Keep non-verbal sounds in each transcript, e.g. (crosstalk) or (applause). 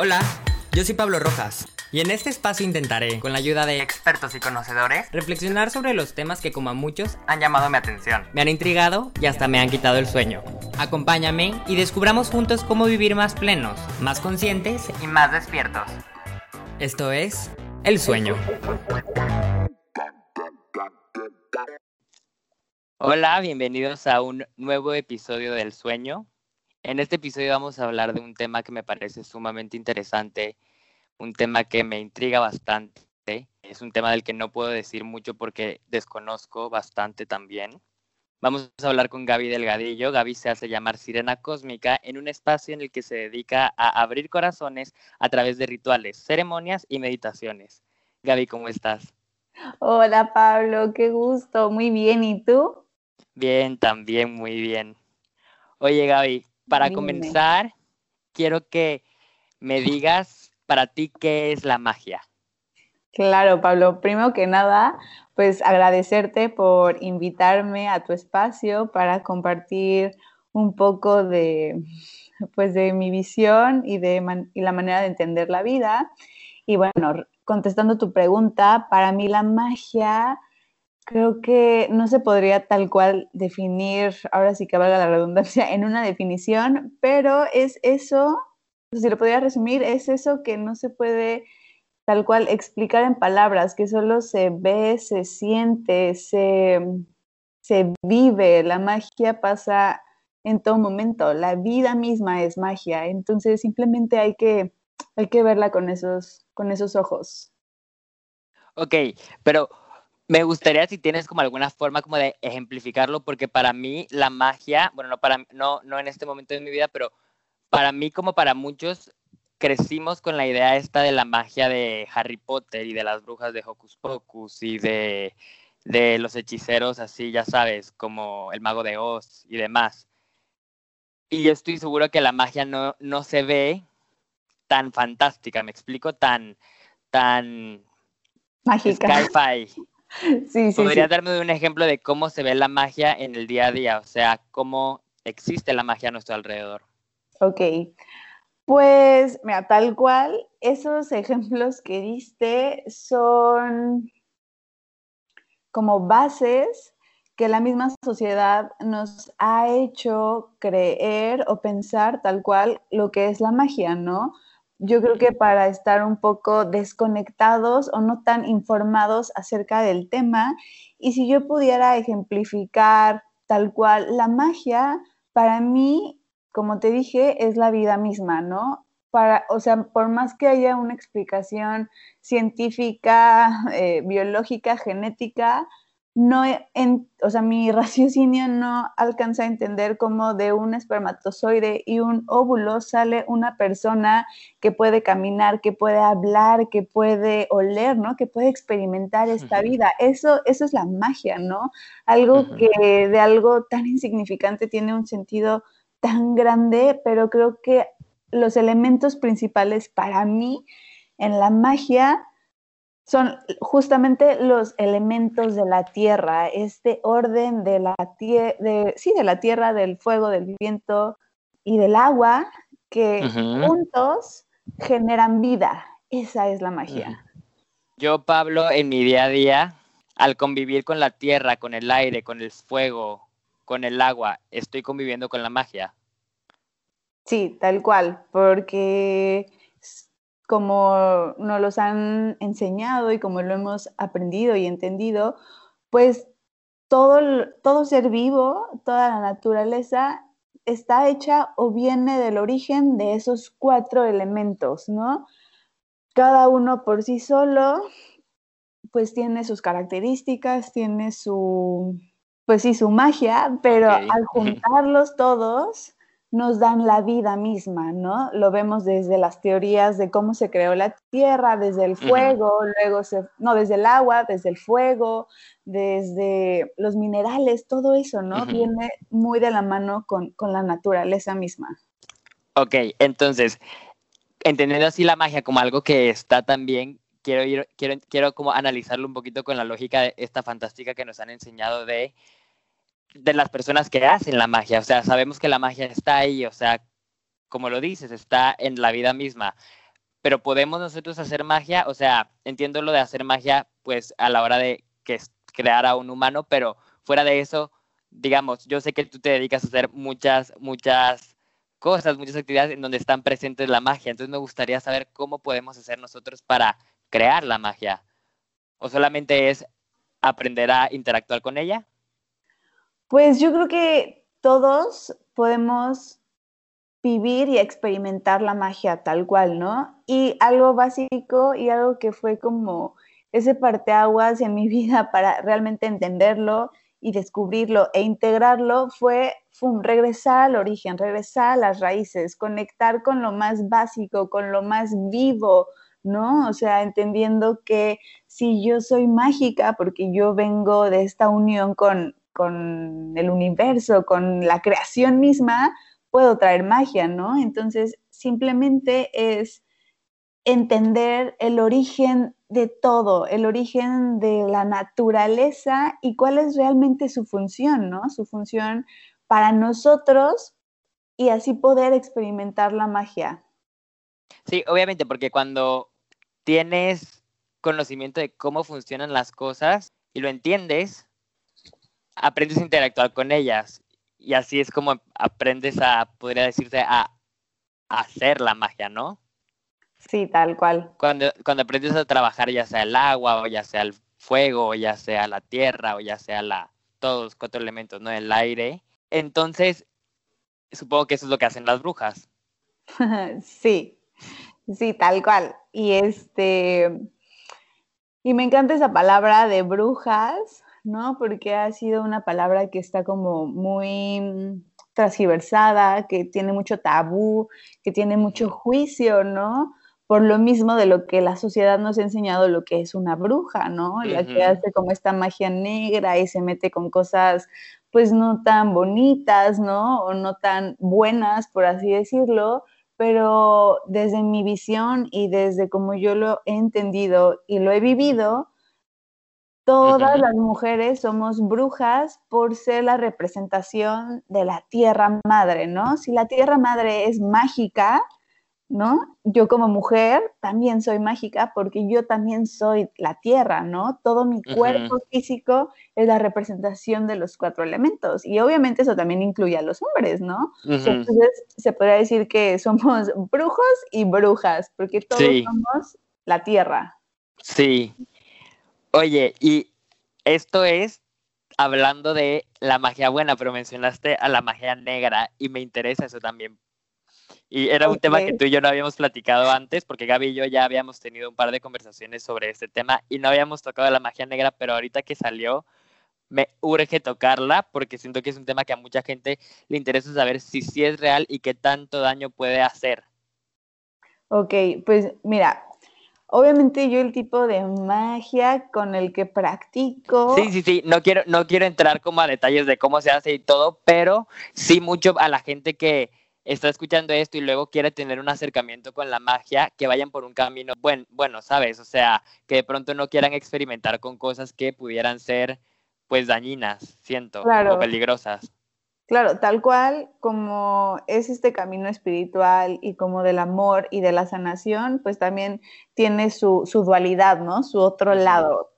Hola, yo soy Pablo Rojas y en este espacio intentaré, con la ayuda de expertos y conocedores, reflexionar sobre los temas que como a muchos han llamado mi atención, me han intrigado y hasta me han quitado el sueño. Acompáñame y descubramos juntos cómo vivir más plenos, más conscientes y más despiertos. Esto es El Sueño. Hola, bienvenidos a un nuevo episodio del Sueño. En este episodio vamos a hablar de un tema que me parece sumamente interesante, un tema que me intriga bastante. Es un tema del que no puedo decir mucho porque desconozco bastante también. Vamos a hablar con Gaby Delgadillo. Gaby se hace llamar Sirena Cósmica en un espacio en el que se dedica a abrir corazones a través de rituales, ceremonias y meditaciones. Gaby, ¿cómo estás? Hola Pablo, qué gusto, muy bien. ¿Y tú? Bien, también muy bien. Oye Gaby, para comenzar, quiero que me digas para ti qué es la magia. Claro, Pablo. Primero que nada, pues agradecerte por invitarme a tu espacio para compartir un poco de, pues, de mi visión y de y la manera de entender la vida. Y bueno, contestando tu pregunta, para mí la magia Creo que no se podría tal cual definir, ahora sí que valga la redundancia, en una definición, pero es eso, si lo podría resumir, es eso que no se puede tal cual explicar en palabras, que solo se ve, se siente, se, se vive, la magia pasa en todo momento, la vida misma es magia, entonces simplemente hay que, hay que verla con esos, con esos ojos. Ok, pero me gustaría si tienes como alguna forma como de ejemplificarlo, porque para mí la magia, bueno, no, para, no, no en este momento de mi vida, pero para mí como para muchos, crecimos con la idea esta de la magia de Harry Potter y de las brujas de Hocus Pocus y de, de los hechiceros así, ya sabes, como el mago de Oz y demás. Y yo estoy seguro que la magia no, no se ve tan fantástica, me explico, tan, tan... Mágica. Sci-fi. (laughs) Sí, sí, ¿Podrías darme un ejemplo de cómo se ve la magia en el día a día? O sea, cómo existe la magia a nuestro alrededor. Ok. Pues, mira, tal cual, esos (laughs) ejemplos que diste son como bases que la misma sociedad nos ha hecho creer o pensar tal cual lo que es la magia, ¿no? Yo creo que para estar un poco desconectados o no tan informados acerca del tema. Y si yo pudiera ejemplificar tal cual, la magia para mí, como te dije, es la vida misma, ¿no? Para, o sea, por más que haya una explicación científica, (laughs) eh, biológica, genética, no, en, o sea, mi (laughs) raciocinio no alcanza a entender cómo de un espermatozoide y un óvulo sale una persona que puede caminar, que puede hablar, que puede oler, ¿no? Que puede experimentar esta vida. Eso, eso es la magia, ¿no? Algo que de algo tan insignificante tiene un sentido tan grande, pero creo que los elementos principales para mí en la magia son justamente los elementos de la tierra, este orden de la, de, sí, de la tierra, del fuego, del viento y del agua que juntos generan vida. Esa es la magia. Yo, Pablo, en mi día a día, al convivir con la tierra, con el aire, con el fuego, con el agua, estoy conviviendo con la magia. Sí, tal cual, porque como nos los han enseñado y como lo hemos aprendido y entendido, pues todo, todo ser vivo, toda la naturaleza está hecha o viene del origen de esos cuatro elementos, ¿no? Cada uno por sí solo, pues tiene sus características, tiene su, pues sí, su magia, pero al juntarlos todos, nos dan la vida misma, ¿no? Lo vemos desde las teorías de cómo se creó la tierra, desde el fuego, luego se, no, desde el agua, desde el fuego, desde los minerales, todo eso, ¿no? Viene muy de la mano con, la naturaleza misma. Ok, entonces, entendiendo así la magia como algo que está también, quiero, ir, quiero, quiero como analizarlo un poquito con la lógica de esta fantástica que nos han enseñado de de las personas que hacen la magia. O sea, sabemos que la magia está ahí, o sea, como lo dices, está en la vida misma. pero podemos nosotros hacer magia, o sea, entiendo lo de hacer magia, pues a la hora de que crear a un humano, pero fuera de eso, digamos, yo sé que tú te dedicas a hacer muchas, muchas cosas, muchas actividades en donde están presentes la magia, entonces me gustaría saber cómo podemos hacer nosotros para crear la magia, o solamente es aprender a interactuar con ella. Pues yo creo que todos podemos vivir y experimentar la magia tal cual, ¿no? Y algo básico y algo que fue como ese parteaguas en mi (laughs) vida para realmente entenderlo y descubrirlo e integrarlo fue regresar al origen, regresar a las raíces, conectar con lo más básico, con lo más vivo, ¿no? O sea, entendiendo que si yo soy mágica, porque yo vengo de esta unión con, con el universo, con la creación misma, puedo traer magia, ¿no? Entonces, simplemente es entender el origen de todo, el origen de la naturaleza y cuál es realmente su función, ¿no? Su función para nosotros y así poder experimentar la magia. Sí, obviamente, porque cuando tienes conocimiento de cómo funcionan las cosas y lo entiendes, aprendes a interactuar con ellas. Y así es como aprendes a, podría decirse, a, hacer la magia, ¿no? Sí, tal cual. Cuando, cuando aprendes a trabajar ya sea el agua, o ya sea el fuego, o ya sea la tierra, o ya sea la, todos los cuatro elementos, ¿no? El aire. Entonces, supongo que eso es lo que hacen las brujas. (laughs) sí, sí, tal cual. Y este, y me encanta esa palabra de brujas, ¿no? Porque ha sido una palabra que está como muy mm, transgiversada, que tiene mucho tabú, que tiene mucho juicio, ¿no? Por lo mismo de lo que la sociedad nos ha enseñado lo que es una bruja, ¿no? La que hace como esta magia negra y se mete con cosas pues no tan bonitas, ¿no? O no tan buenas, por así decirlo, pero desde mi visión y desde como yo lo he entendido y lo he vivido, Todas las mujeres somos brujas por ser la representación de la tierra madre, ¿no? Si la tierra madre es mágica, ¿no? Yo como mujer también soy mágica porque yo también soy la tierra, ¿no? Todo mi cuerpo físico es la representación de los cuatro elementos y obviamente eso también incluye a los hombres, ¿no? Entonces se podría decir que somos brujos y brujas porque todos somos la tierra. Sí, Oye, y esto es hablando de la magia buena, pero mencionaste a la magia negra y me interesa eso también. Y era un tema que tú y yo no habíamos platicado antes, porque Gaby y yo ya habíamos tenido un par de conversaciones sobre este tema y no habíamos tocado la magia negra, pero ahorita que salió, me urge tocarla porque siento que es un tema que a mucha gente le interesa saber si sí es real y qué tanto daño puede hacer. Ok, pues mira, Obviamente yo el tipo de magia con el que practico. Sí, sí, sí, no quiero, no quiero entrar como a detalles de cómo se hace y todo, pero sí mucho a la gente que está escuchando esto y luego quiere tener un acercamiento con la magia, que vayan por un camino bueno, bueno, ¿sabes? O sea, que de pronto no quieran experimentar con cosas que pudieran ser pues dañinas, siento, o peligrosas. Claro, tal cual como es este camino espiritual y como del amor y de la sanación, pues también tiene su, dualidad, ¿no? Su otro lado.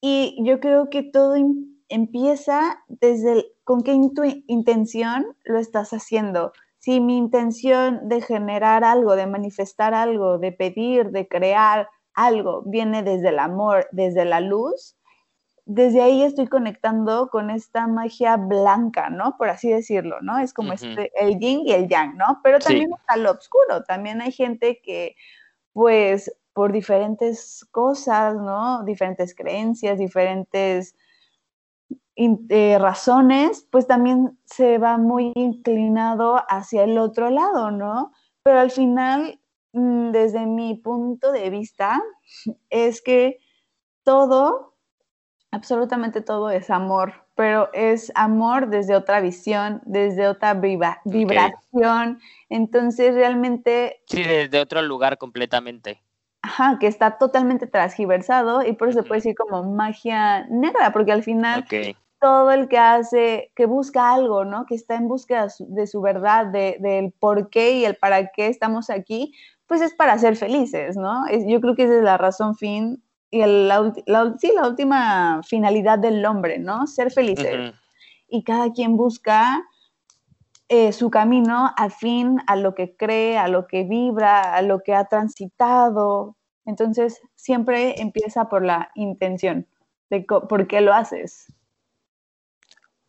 Y yo creo que todo empieza desde con qué intención lo estás haciendo. Si mi intención de generar algo, de manifestar algo, de pedir, de crear algo, viene desde el amor, desde la luz, desde ahí estoy conectando con esta magia blanca, ¿no? Por así decirlo, ¿no? Es como este, el yin y el yang, ¿no? Pero también está lo oscuro, también hay gente que, pues, por diferentes cosas, ¿no? Diferentes creencias, diferentes eh, razones, pues también se va muy inclinado hacia el otro lado, ¿no? Pero al final, mm, desde mi punto de vista, es que todo absolutamente todo es amor, pero es amor desde otra visión, desde otra vibración. Entonces, realmente... Sí, desde otro lugar completamente. Ajá, que está totalmente transgiversado y por eso se puede decir como magia negra, porque al final todo el que hace, que busca algo, ¿no? Que está en búsqueda de su verdad, de, del por qué y el para qué estamos aquí, pues es para ser felices, ¿no? yo creo que esa es la razón fin y la, sí, la última finalidad del hombre, ¿no? Ser felices. Y cada quien busca eh, su camino afín a lo que cree, a lo que vibra, a lo que ha transitado. Entonces, siempre empieza por la intención de por qué lo haces.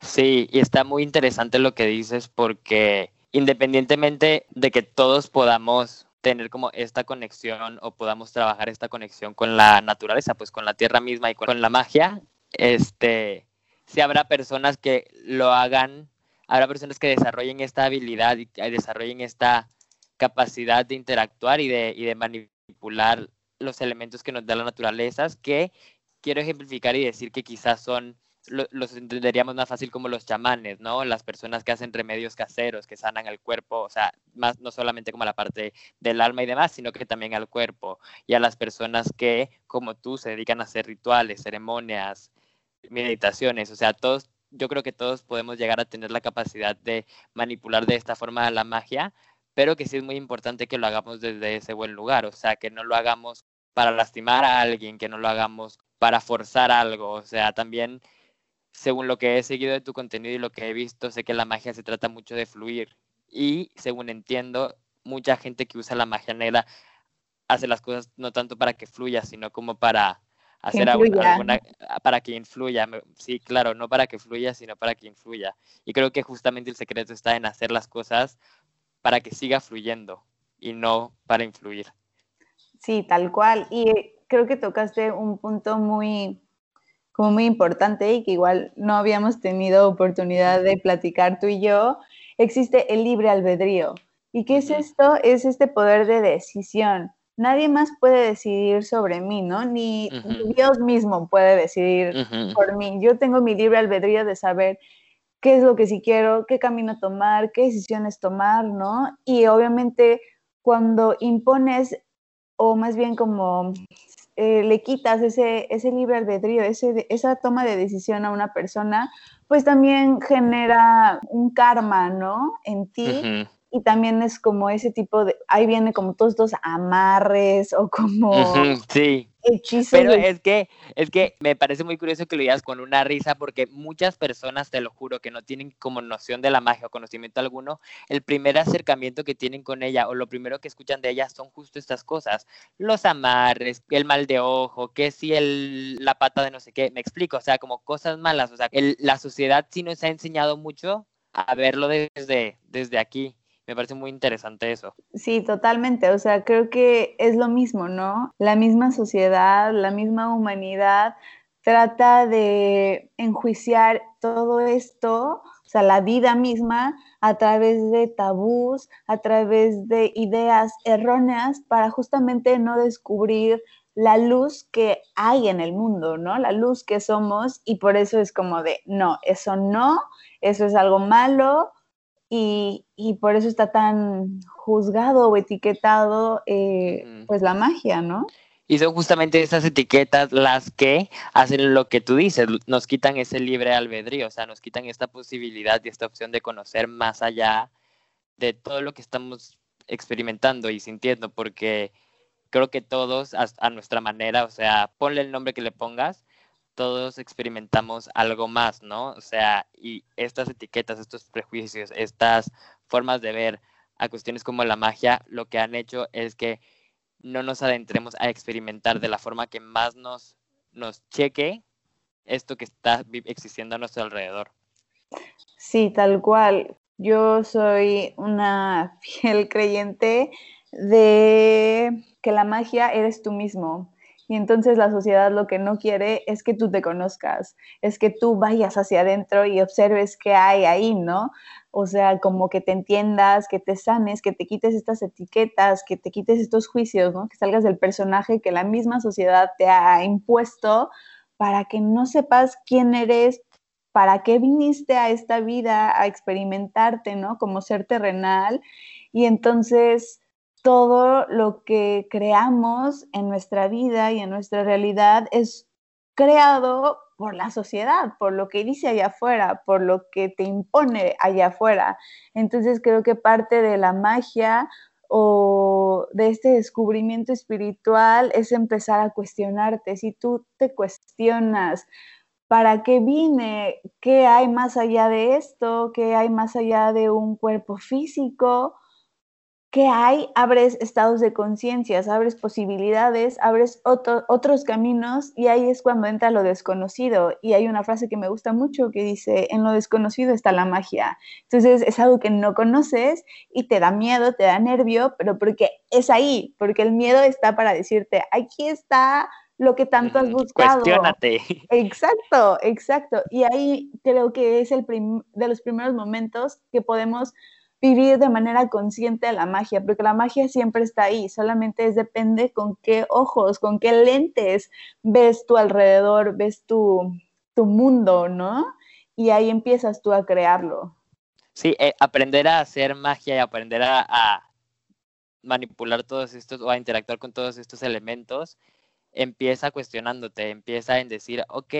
Sí, y está muy interesante lo que dices porque independientemente de que todos podamos tener como esta conexión o podamos trabajar esta conexión con la naturaleza, pues con la tierra misma y con la magia, este, si habrá personas que lo hagan habrá personas que desarrollen esta habilidad y desarrollen esta capacidad de interactuar y de, y de manipular los elementos que nos da la naturaleza, que quiero ejemplificar y decir que quizás son, los entenderíamos más fácil como los chamanes, ¿no? Las personas que hacen remedios caseros, que sanan al cuerpo, o sea, más no solamente como la parte del alma y demás, sino que también al cuerpo. Y a las personas que, como tú, se dedican a hacer rituales, ceremonias, meditaciones, o sea, todos yo creo que todos podemos llegar a tener la capacidad de manipular de esta forma la magia, pero que sí es muy importante que lo hagamos desde ese buen lugar, o sea, que no lo hagamos para lastimar a alguien, que no lo hagamos para forzar algo, o sea, también según lo que he seguido de tu contenido y lo que he visto, sé que la magia se trata mucho de fluir y según entiendo, mucha gente que usa la magia negra hace las cosas no tanto para que fluya, sino como para hacer alguna, para que influya. Sí, claro, no para que fluya, sino para que influya. Y creo que justamente el secreto está en hacer las cosas para que siga fluyendo y no para influir. Sí, tal cual. Y creo que tocaste un punto muy, como muy importante y que igual no habíamos tenido oportunidad de platicar tú y yo. Existe el libre albedrío. ¿Y qué es esto? Es este poder de decisión nadie más puede decidir sobre mí, ¿no? Ni, Dios mismo puede decidir por mí. Yo tengo mi libre albedrío de saber qué es lo que sí quiero, qué camino tomar, qué decisiones tomar, ¿no? Y obviamente cuando impones, o más bien como eh, le quitas ese, ese libre albedrío, ese, esa toma de decisión a una persona, pues también genera un karma, ¿no? En ti y también es como ese tipo de, ahí viene como todos estos amarres o como sí. Hechizos. Pero es que, es que me parece muy curioso que lo digas con una risa porque muchas personas, te lo juro, que no tienen como noción de la magia o conocimiento alguno, el primer acercamiento que tienen con ella o lo primero que escuchan de ella son justo estas cosas, los amarres, el mal de ojo, que si el, la pata de no sé qué, me explico, o sea, como cosas malas, o sea, la sociedad sí nos ha enseñado mucho a verlo desde, desde aquí me parece muy interesante eso. Sí, totalmente. O sea, creo que es lo mismo, ¿no? La misma sociedad, la misma humanidad trata de enjuiciar todo esto, o sea, la vida misma, a través de tabús, a través de ideas erróneas para justamente no descubrir la luz que hay en el mundo, ¿no? La luz que somos y por eso es como de, no, eso no, eso es algo malo, y, por eso está tan juzgado o etiquetado eh, pues la magia, ¿no? Y son justamente esas etiquetas las que hacen lo que tú dices, nos quitan ese libre albedrío, o sea, nos quitan esta posibilidad y esta opción de conocer más allá de todo lo que estamos experimentando y sintiendo, porque creo que todos a nuestra manera, o sea, ponle el nombre que le pongas, todos experimentamos algo más, ¿no? O sea, y estas etiquetas, estos prejuicios, estas formas de ver a cuestiones como la magia, lo que han hecho es que no nos adentremos a experimentar de la forma que más nos, nos cheque esto que está existiendo a nuestro alrededor. Sí, tal cual. Yo soy una (laughs) fiel creyente de que la magia eres tú mismo. Y entonces la sociedad lo que no quiere es que tú te conozcas, es que tú vayas hacia adentro y observes qué hay ahí, ¿no? O sea, como que te entiendas, que te sanes, que te quites estas etiquetas, que te quites estos juicios, ¿no? Que salgas del personaje que la misma sociedad te ha impuesto para que no sepas quién eres, para qué viniste a esta vida a experimentarte, ¿no? Como ser terrenal. Y entonces todo lo que creamos en nuestra vida y en nuestra realidad es creado por la sociedad, por lo que dice allá afuera, por lo que te impone allá afuera. Entonces creo que parte de la magia o de este descubrimiento espiritual es empezar a cuestionarte. Si tú te cuestionas, ¿para qué vine? ¿Qué hay más allá de esto? ¿Qué hay más allá de un cuerpo físico? ¿Qué hay? Abres estados de conciencia, abres posibilidades, abres otros caminos y ahí es cuando entra lo desconocido. Y hay una frase que me gusta mucho que dice, en lo desconocido está la magia. Entonces es algo que no conoces y te da miedo, te da nervio, pero porque es ahí, porque el miedo está para decirte, aquí está lo que tanto has buscado. Cuestiónate. Exacto, exacto. Y ahí creo que es el de los primeros momentos que podemos vivir de manera consciente la magia, porque la magia siempre está ahí, solamente es, depende con qué ojos, con qué lentes ves tu alrededor, ves tu, tu mundo, ¿no? Y ahí empiezas tú a crearlo. Sí, eh, aprender a hacer magia y aprender a, a, manipular todos estos o a interactuar con todos estos elementos, empieza cuestionándote, empieza en decir, ok,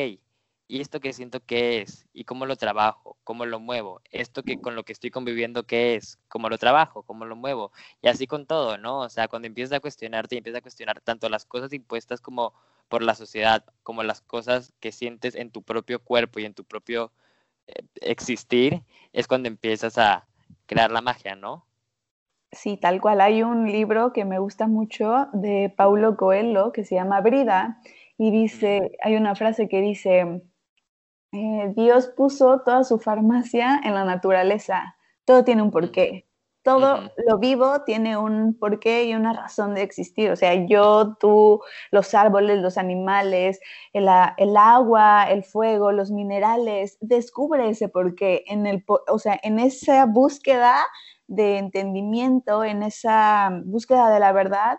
¿y esto que siento qué es? ¿Y cómo lo trabajo? ¿Cómo lo muevo? ¿Esto que con lo que estoy conviviendo qué es? ¿Cómo lo trabajo? ¿Cómo lo muevo? Y así con todo, ¿no? O sea, cuando empiezas a cuestionarte y empiezas a cuestionar tanto las cosas impuestas como por la sociedad, como las cosas que sientes en tu propio cuerpo y en tu propio eh, existir, es cuando empiezas a crear la magia, ¿no? Sí, tal cual. Hay un libro que me gusta mucho de Paulo Coelho que se llama Brida y dice, hay una frase que dice, eh, Dios puso toda su farmacia en la naturaleza. Todo tiene un porqué. Todo lo vivo tiene un porqué y una razón de existir. O sea, yo, tú, los árboles, los animales, el, el agua, el fuego, los minerales, descubre ese porqué. En el, o sea, en esa búsqueda de entendimiento, en esa búsqueda de la verdad,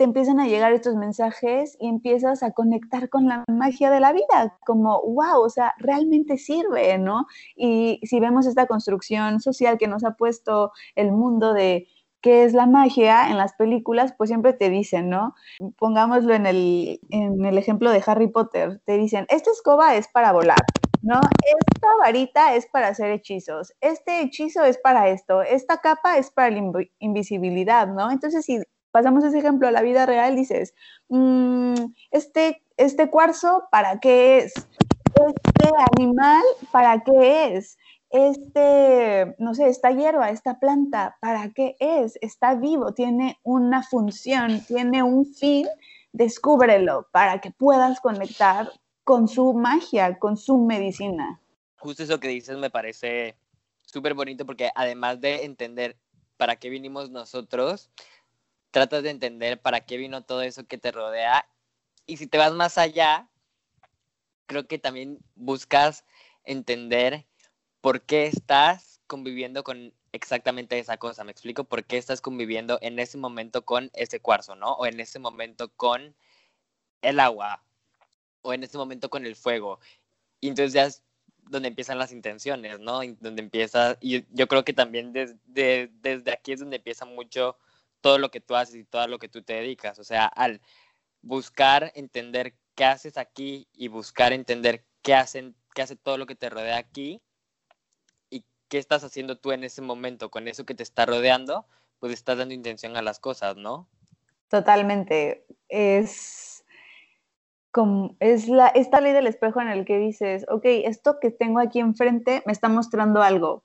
te empiezan a llegar estos mensajes y empiezas a conectar con la magia de la vida, como, wow, o sea, realmente sirve, ¿no? Y si vemos esta construcción social que nos ha puesto el mundo de qué es la magia en las películas, pues siempre te dicen, ¿no? Pongámoslo en el, en el ejemplo de Harry Potter, te dicen, esta escoba es para volar, ¿no? Esta varita es para hacer hechizos, este hechizo es para esto, esta capa es para la invisibilidad, ¿no? Entonces, si pasamos ese ejemplo a la vida real, dices, mm, este, este cuarzo, ¿para qué es? Este animal, ¿para qué es? Este, no sé, esta hierba, esta planta, ¿para qué es? Está vivo, tiene una función, tiene un fin, descúbrelo para que puedas conectar con su magia, con su medicina. Justo eso que dices me parece súper bonito porque además de entender para qué vinimos nosotros, tratas de entender para qué vino todo eso que te rodea. Y si te vas más allá, creo que también buscas entender por qué estás conviviendo con exactamente esa cosa. Me explico por qué estás conviviendo en ese momento con ese cuarzo, ¿no? O en ese momento con el agua, o en ese momento con el fuego. Y entonces ya es donde empiezan las intenciones, ¿no? donde empieza, y yo creo que también desde, desde aquí es donde empieza mucho todo lo que tú haces y todo lo que tú te dedicas. O sea, al buscar entender qué haces aquí y buscar entender qué, hacen, qué hace todo lo que te rodea aquí y qué estás haciendo tú en ese momento con eso que te está rodeando, pues estás dando intención a las cosas, ¿no? Totalmente. Es como, es la, esta ley del espejo en el que dices, ok, esto que tengo aquí enfrente me está mostrando algo.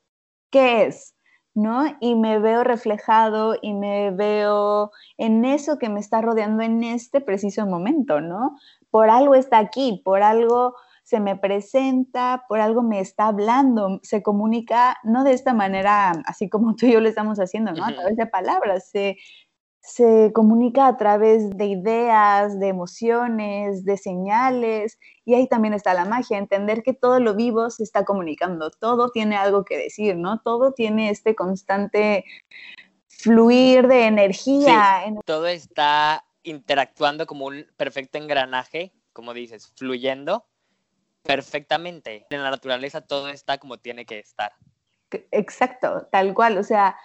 ¿Qué es? ¿No? Y me veo reflejado y me veo en eso que me está rodeando en este preciso momento, ¿no? Por algo está aquí, por algo se me presenta, por algo me está hablando, se comunica no de esta manera, así como tú y yo lo estamos haciendo, ¿no? A través de palabras, se, se comunica a través de ideas, de emociones, de señales, y ahí también está la magia, entender que todo lo vivo se está comunicando, todo tiene algo que decir, ¿no? Todo tiene este constante fluir de energía. Todo está interactuando como un perfecto engranaje, como dices, fluyendo perfectamente. En la naturaleza todo está como tiene que estar. Exacto, tal cual, o sea,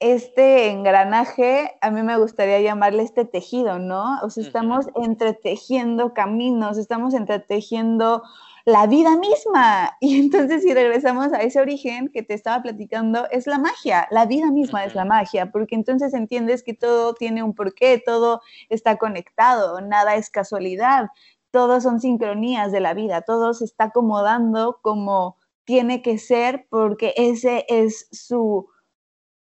este engranaje, a mí me gustaría llamarle este tejido, ¿no? O sea, estamos entretejiendo caminos, estamos entretejiendo la vida misma. (laughs) Y entonces si regresamos a ese origen que te estaba platicando, es la magia, la vida misma es la magia, porque entonces entiendes que todo tiene un porqué, todo está conectado, nada es casualidad, todos son sincronías de la vida, todo se está acomodando como tiene que ser porque ese es su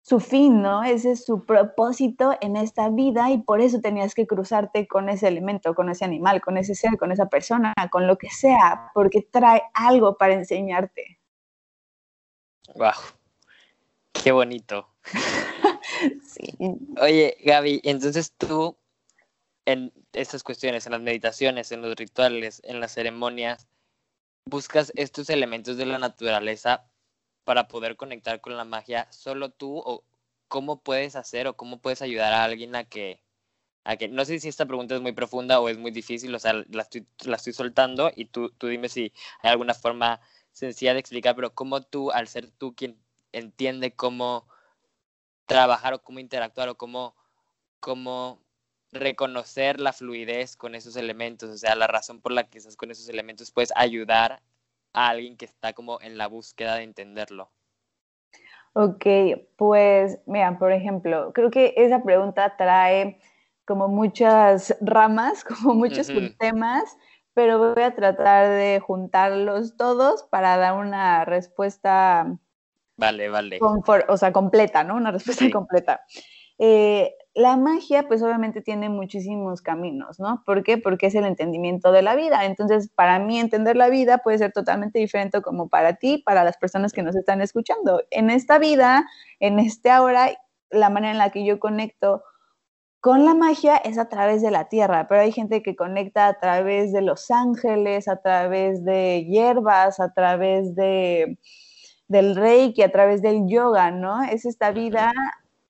su fin, ¿no? Ese es su propósito en esta vida y por eso tenías que cruzarte con ese elemento, con ese animal, con ese ser, con esa persona, con lo que sea, porque trae algo para enseñarte. Wow. Qué bonito. (laughs) sí. Oye, Gaby, entonces tú en estas cuestiones, en las meditaciones, en los rituales, en las ceremonias, buscas estos elementos de la naturaleza para poder conectar con la magia solo tú o cómo puedes hacer o cómo puedes ayudar a alguien a que, a que no sé si esta pregunta es muy profunda o es muy difícil, o sea, la estoy, soltando y tú, tú dime si hay alguna forma sencilla de explicar, pero cómo tú, al ser tú quien entiende cómo trabajar o cómo interactuar o cómo, cómo reconocer la fluidez con esos elementos, o sea, la razón por la que estás con esos elementos, puedes ayudar a alguien que está como en la búsqueda de entenderlo? Ok, pues mira, por ejemplo, creo que esa pregunta trae como muchas ramas, (laughs) como muchos temas, pero voy a tratar de juntarlos todos para dar una respuesta. Vale, vale. o sea, completa, ¿no? Una respuesta completa. Eh, la magia, pues obviamente tiene muchísimos caminos, ¿no? ¿Por qué? Porque es el entendimiento de la vida. Entonces, para mí entender la vida puede ser totalmente diferente como para ti, para las personas que nos están escuchando. En esta vida, en este ahora, la manera en la que yo conecto con la magia es a través de la tierra, pero hay gente que conecta a través de los ángeles, a través de hierbas, a través de del reiki, a través del yoga, ¿no? Es esta vida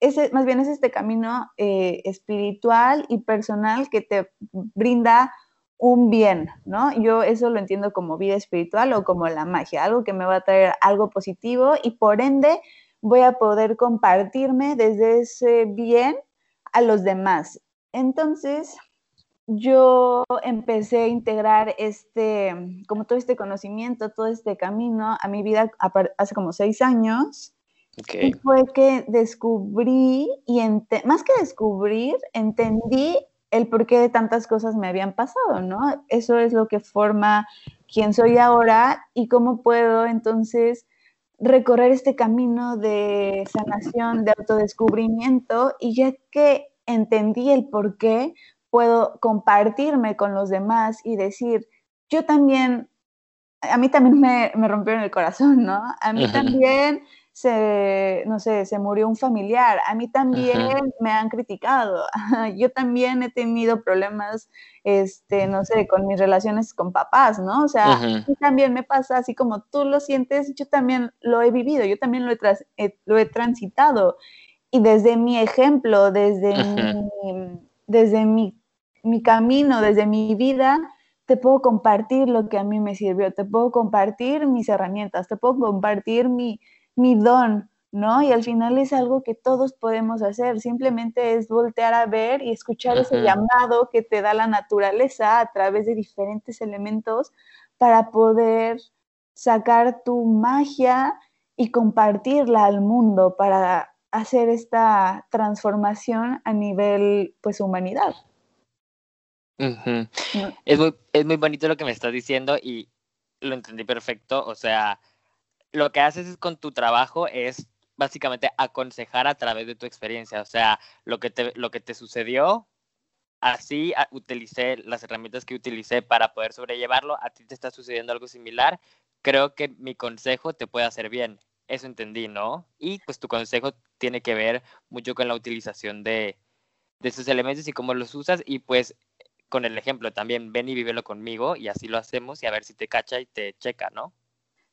ese, más bien es este camino eh, espiritual y personal que te brinda un bien, ¿no? Yo eso lo entiendo como vida espiritual o como la magia, algo que me va a traer algo positivo y por ende voy a poder compartirme desde ese bien a los demás. Entonces, yo empecé a integrar este, como todo este conocimiento, todo este camino a mi vida hace como seis años y fue que descubrí, y más que descubrir, entendí el porqué de tantas cosas me habían pasado, ¿no? Eso es lo que forma quién soy ahora y cómo puedo entonces recorrer este camino de sanación, de autodescubrimiento, y ya que entendí el por qué, puedo compartirme con los demás y decir, yo también, a mí también me, me rompieron el corazón, ¿no? A mí (laughs) también se, no sé, se murió un familiar, a mí también me han criticado, (laughs) yo también he tenido problemas, este, no sé, con mis relaciones con papás, ¿no? O sea, a mí también me pasa, así como tú lo sientes, yo también lo he vivido, yo también lo he, lo he transitado. Y desde mi ejemplo, desde, mi, desde mi, mi camino, desde mi vida, te puedo compartir lo que a mí me sirvió, te puedo compartir mis herramientas, te puedo compartir mi, mi don, ¿no? Y al final es algo que todos podemos hacer, simplemente es voltear a ver y escuchar ese llamado que te da la naturaleza a través de diferentes elementos para poder sacar tu magia y compartirla al mundo para hacer esta transformación a nivel, pues, humanidad. es, muy, es muy bonito lo que me estás diciendo y lo entendí perfecto, o sea, lo que haces con tu trabajo es básicamente aconsejar a través de tu experiencia, o sea, lo que te, lo que te sucedió, así utilicé las herramientas que utilicé para poder sobrellevarlo, a ti te está sucediendo algo similar, creo que mi consejo te puede hacer bien, eso entendí, ¿no? Y pues tu consejo tiene que ver mucho con la utilización de, de esos elementos y cómo los usas y pues con el ejemplo también, ven y vívelo conmigo y así lo hacemos y a ver si te cacha y te checa, ¿no?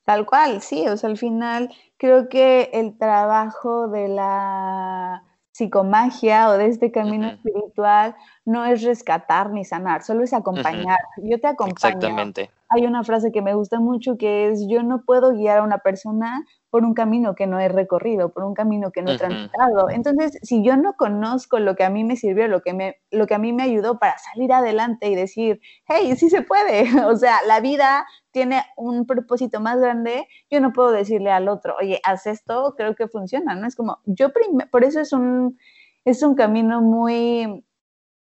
Tal cual, sí, o sea, al final creo que el trabajo de la psicomagia o de este camino espiritual no es rescatar ni sanar, solo es acompañar. Yo te acompaño. Exactamente. hay una frase que me gusta mucho que es, yo no puedo guiar a una persona por un camino que no he recorrido, por un camino que no he transitado. Entonces, si yo no conozco lo que a mí me sirvió, lo que, me, lo que a mí me ayudó para salir adelante y decir, hey, sí se puede, (laughs) o sea, la vida tiene un propósito más grande, yo no puedo decirle al otro, oye, haz esto, creo que funciona, ¿no? Es como, yo, por eso es un, es un camino muy...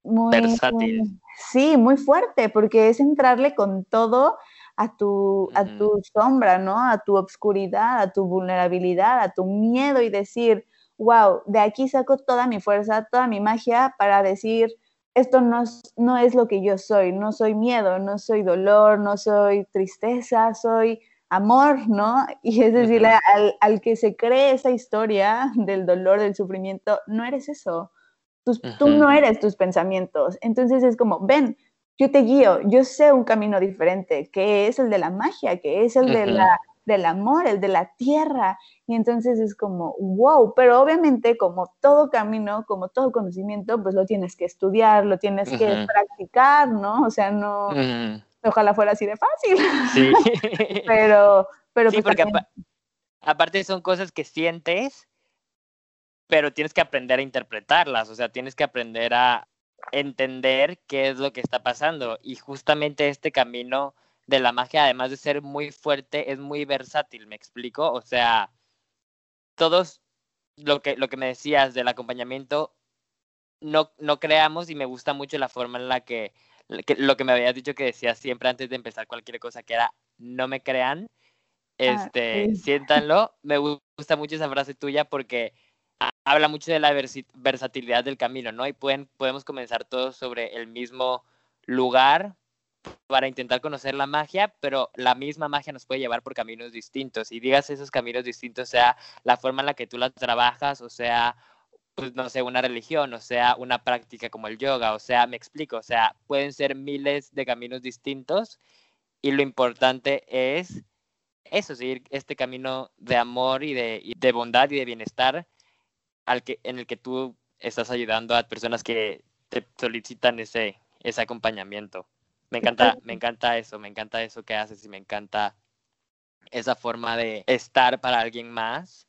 Muy, Versátil. sí, muy fuerte, porque es entrarle con todo a tu, a tu sombra, ¿no? A tu obscuridad, a tu vulnerabilidad, a tu miedo y decir, wow, de aquí saco toda mi fuerza, toda mi magia para decir, esto no, no es lo que yo soy, no soy miedo, no soy dolor, no soy tristeza, soy amor, ¿no? (laughs) Y es decir, al, al, que se cree esa historia del dolor, del sufrimiento, no eres eso. Tú no eres tus pensamientos. Entonces es como, ven, yo te guío, yo sé un camino diferente, que es el de la magia, que es el de la, del amor, el de la tierra. Y entonces es como, wow, pero obviamente como todo camino, como todo conocimiento, pues lo tienes que estudiar, lo tienes que practicar, ¿no? O sea, no, ojalá fuera así de fácil. Sí. (laughs) pero, pero sí, pues porque aparte son cosas que sientes, pero tienes que aprender a interpretarlas, o sea, tienes que aprender a, entender qué es lo que está pasando. Y justamente este camino de la magia, además de ser muy fuerte, es muy versátil, ¿me explico? O sea, todos lo que, lo que me decías del acompañamiento, no, no creamos y me gusta mucho la forma en la que, lo que me habías dicho que decías siempre antes de empezar cualquier cosa, que era no me crean, ah, este, siéntanlo. Me gusta mucho esa frase tuya porque habla mucho de la versatilidad del camino, ¿no? Y pueden, podemos comenzar todos sobre el mismo lugar para intentar conocer la magia, pero la misma magia nos puede llevar por caminos distintos. Y digas esos caminos distintos, sea la forma en la que tú la trabajas, o sea, pues no sé, una religión, o sea, una práctica como el yoga, o sea, me explico, o sea, pueden ser miles de caminos distintos y lo importante es eso, seguir este camino de amor y de, y de bondad y de bienestar en el que tú estás ayudando a personas que te solicitan ese, ese acompañamiento. Me encanta, me encanta eso, me encanta eso que haces y me encanta esa forma de estar para alguien más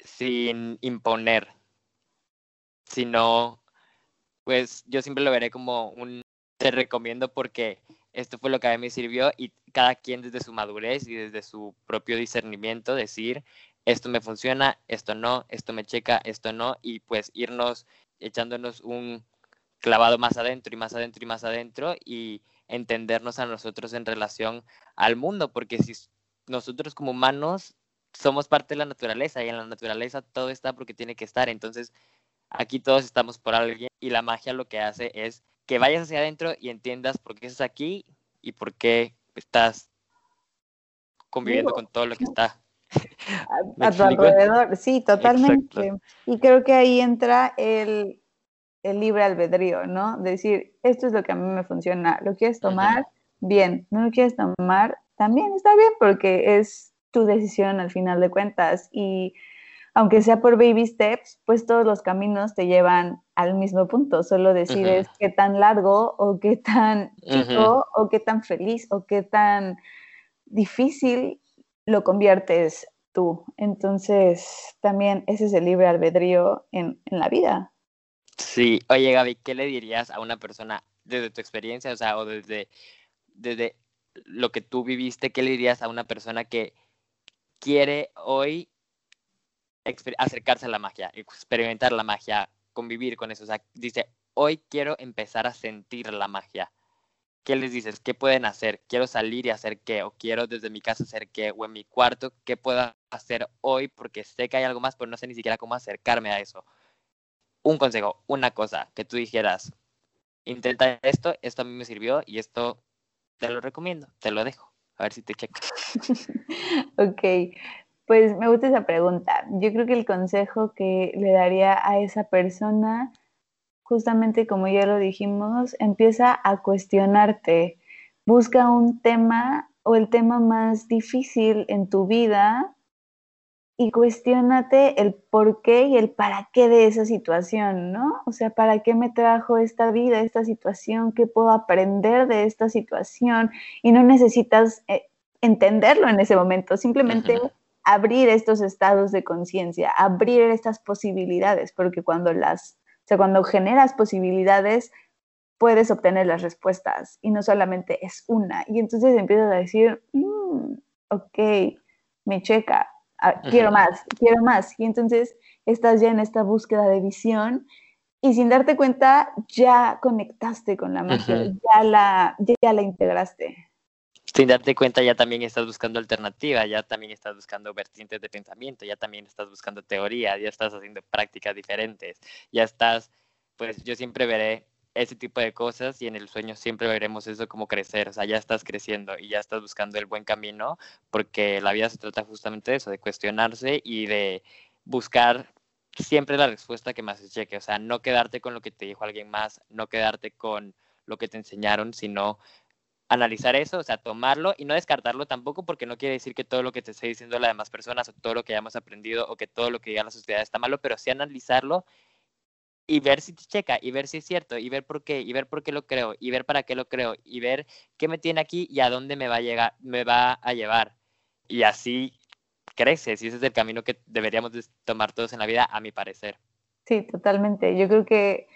sin imponer, sino, pues yo siempre lo veré como un te recomiendo porque esto fue lo que a mí me sirvió y cada quien desde su madurez y desde su propio discernimiento decir, esto me funciona, esto no, esto me checa, esto no, y pues irnos echándonos un clavado más adentro y más adentro y más adentro y entendernos a nosotros en relación al mundo, porque si nosotros como humanos somos parte de la naturaleza y en la naturaleza todo está porque tiene que estar, entonces aquí todos estamos por alguien y la magia lo que hace es que vayas hacia adentro y entiendas por qué estás aquí y por qué estás conviviendo con todo lo que está (laughs) a, tu alrededor. Sí, totalmente. Y creo que ahí entra el, el, libre albedrío, ¿no? Decir, esto es lo que a mí me funciona. ¿Lo quieres tomar? Bien. ¿No lo quieres tomar? También está bien porque es tu decisión al final de cuentas. Y aunque sea por baby steps, pues todos los caminos te llevan al mismo punto. Solo decides qué tan largo o qué tan chico o qué tan feliz o qué tan difícil lo conviertes tú. Entonces, también ese es el libre albedrío en, la vida. Sí, oye Gaby, ¿qué le dirías a una persona desde tu experiencia, o sea, o desde, desde lo que tú viviste, qué le dirías a una persona que quiere hoy acercarse a la magia, experimentar la magia, convivir con eso? O sea, dice, hoy quiero empezar a sentir la magia. ¿Qué les dices? ¿Qué pueden hacer? ¿Quiero salir y hacer qué? ¿O quiero desde mi casa hacer qué? ¿O en mi cuarto qué puedo hacer hoy? Porque sé que hay algo más, pero no sé ni siquiera cómo acercarme a eso. Un consejo, una cosa que tú dijeras, intenta esto, esto a mí me sirvió y esto te lo recomiendo, te lo dejo. A ver si te checo. (laughs) ok, pues me gusta esa pregunta. Yo creo que el consejo que le daría a esa persona justamente como ya lo dijimos, empieza a cuestionarte, busca un tema o el tema más difícil en tu vida y cuestionate el por qué y el para qué de esa situación, ¿no? O sea, ¿para qué me trajo esta vida, esta situación? ¿Qué puedo aprender de esta situación? Y no necesitas eh, entenderlo en ese momento, simplemente abrir estos estados de conciencia, abrir estas posibilidades, porque cuando las, o sea, cuando generas posibilidades, puedes obtener las respuestas y no solamente es una. Y entonces empiezas a decir, mm, ok, me checa, ah, quiero más, quiero más. Y entonces estás ya en esta búsqueda de visión y sin darte cuenta ya conectaste con la magia, ya, la, ya la integraste sin darte cuenta ya también estás buscando alternativa, ya también estás buscando vertientes de pensamiento, ya también estás buscando teoría, ya estás haciendo prácticas diferentes, ya estás, pues yo siempre veré ese tipo de cosas y en el sueño siempre veremos eso como crecer, o sea, ya estás creciendo y ya estás buscando el buen camino porque la vida se trata justamente de eso, de cuestionarse y de buscar siempre la respuesta que más se cheque, o sea, no quedarte con lo que te dijo alguien más, no quedarte con lo que te enseñaron, sino analizar eso, o sea, tomarlo y no descartarlo tampoco porque no quiere decir que todo lo que te esté diciendo las demás personas o todo lo que hayamos aprendido o que todo lo que diga la sociedad está malo, pero sí analizarlo y ver si te checa y ver si es cierto y ver por qué y ver por qué lo creo y ver para qué lo creo y ver qué me tiene aquí y a dónde me va a llegar, me va a llevar. Y así creces y ese es el camino que deberíamos tomar todos en la vida, a mi parecer. Sí, totalmente. Yo creo que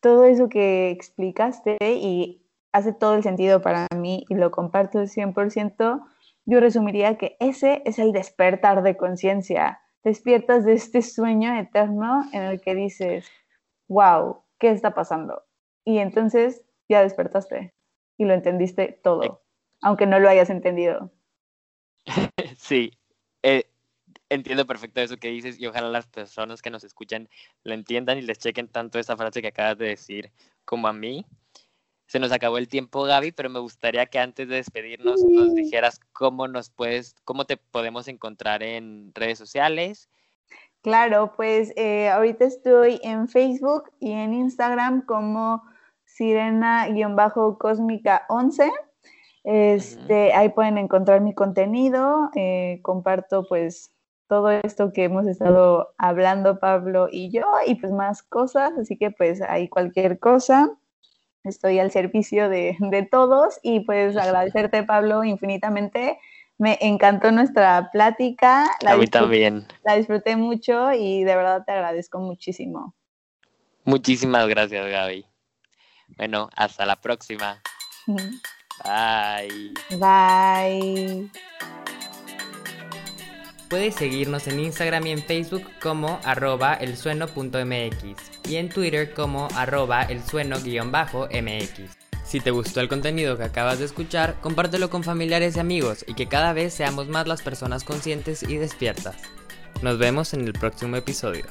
todo eso que explicaste y hace todo el sentido para mí y lo comparto al 100%, yo resumiría que ese es el despertar de conciencia. Despiertas de este sueño eterno en el que dices, wow, ¿qué está pasando? Y entonces ya despertaste y lo entendiste todo, aunque no lo hayas entendido. (laughs) Sí, eh, entiendo perfecto eso que dices y ojalá las personas que nos escuchan lo entiendan y les chequen tanto esa frase que acabas de decir como a mí se nos acabó el tiempo, Gaby, pero me gustaría que antes de despedirnos nos dijeras cómo nos puedes, cómo te podemos encontrar en redes sociales. Claro, pues eh, ahorita estoy en Facebook y en Instagram como Sirena-Cósmica11. Este, Ahí pueden encontrar mi contenido. Eh, comparto pues todo esto que hemos estado hablando Pablo y yo y pues más cosas. Así que pues hay cualquier cosa estoy al servicio de, todos y pues agradecerte, Pablo, infinitamente. Me encantó nuestra plática. La A mí también. La disfruté mucho y de verdad te agradezco muchísimo. Muchísimas gracias, Gaby. Bueno, hasta la próxima. Bye. Bye. Puedes seguirnos en Instagram y en Facebook como arroba elsueno.mx y en Twitter como arroba elsueno-mx. Si te gustó el contenido que acabas de escuchar, compártelo con familiares y amigos y que cada vez seamos más las personas conscientes y despiertas. Nos vemos en el próximo episodio.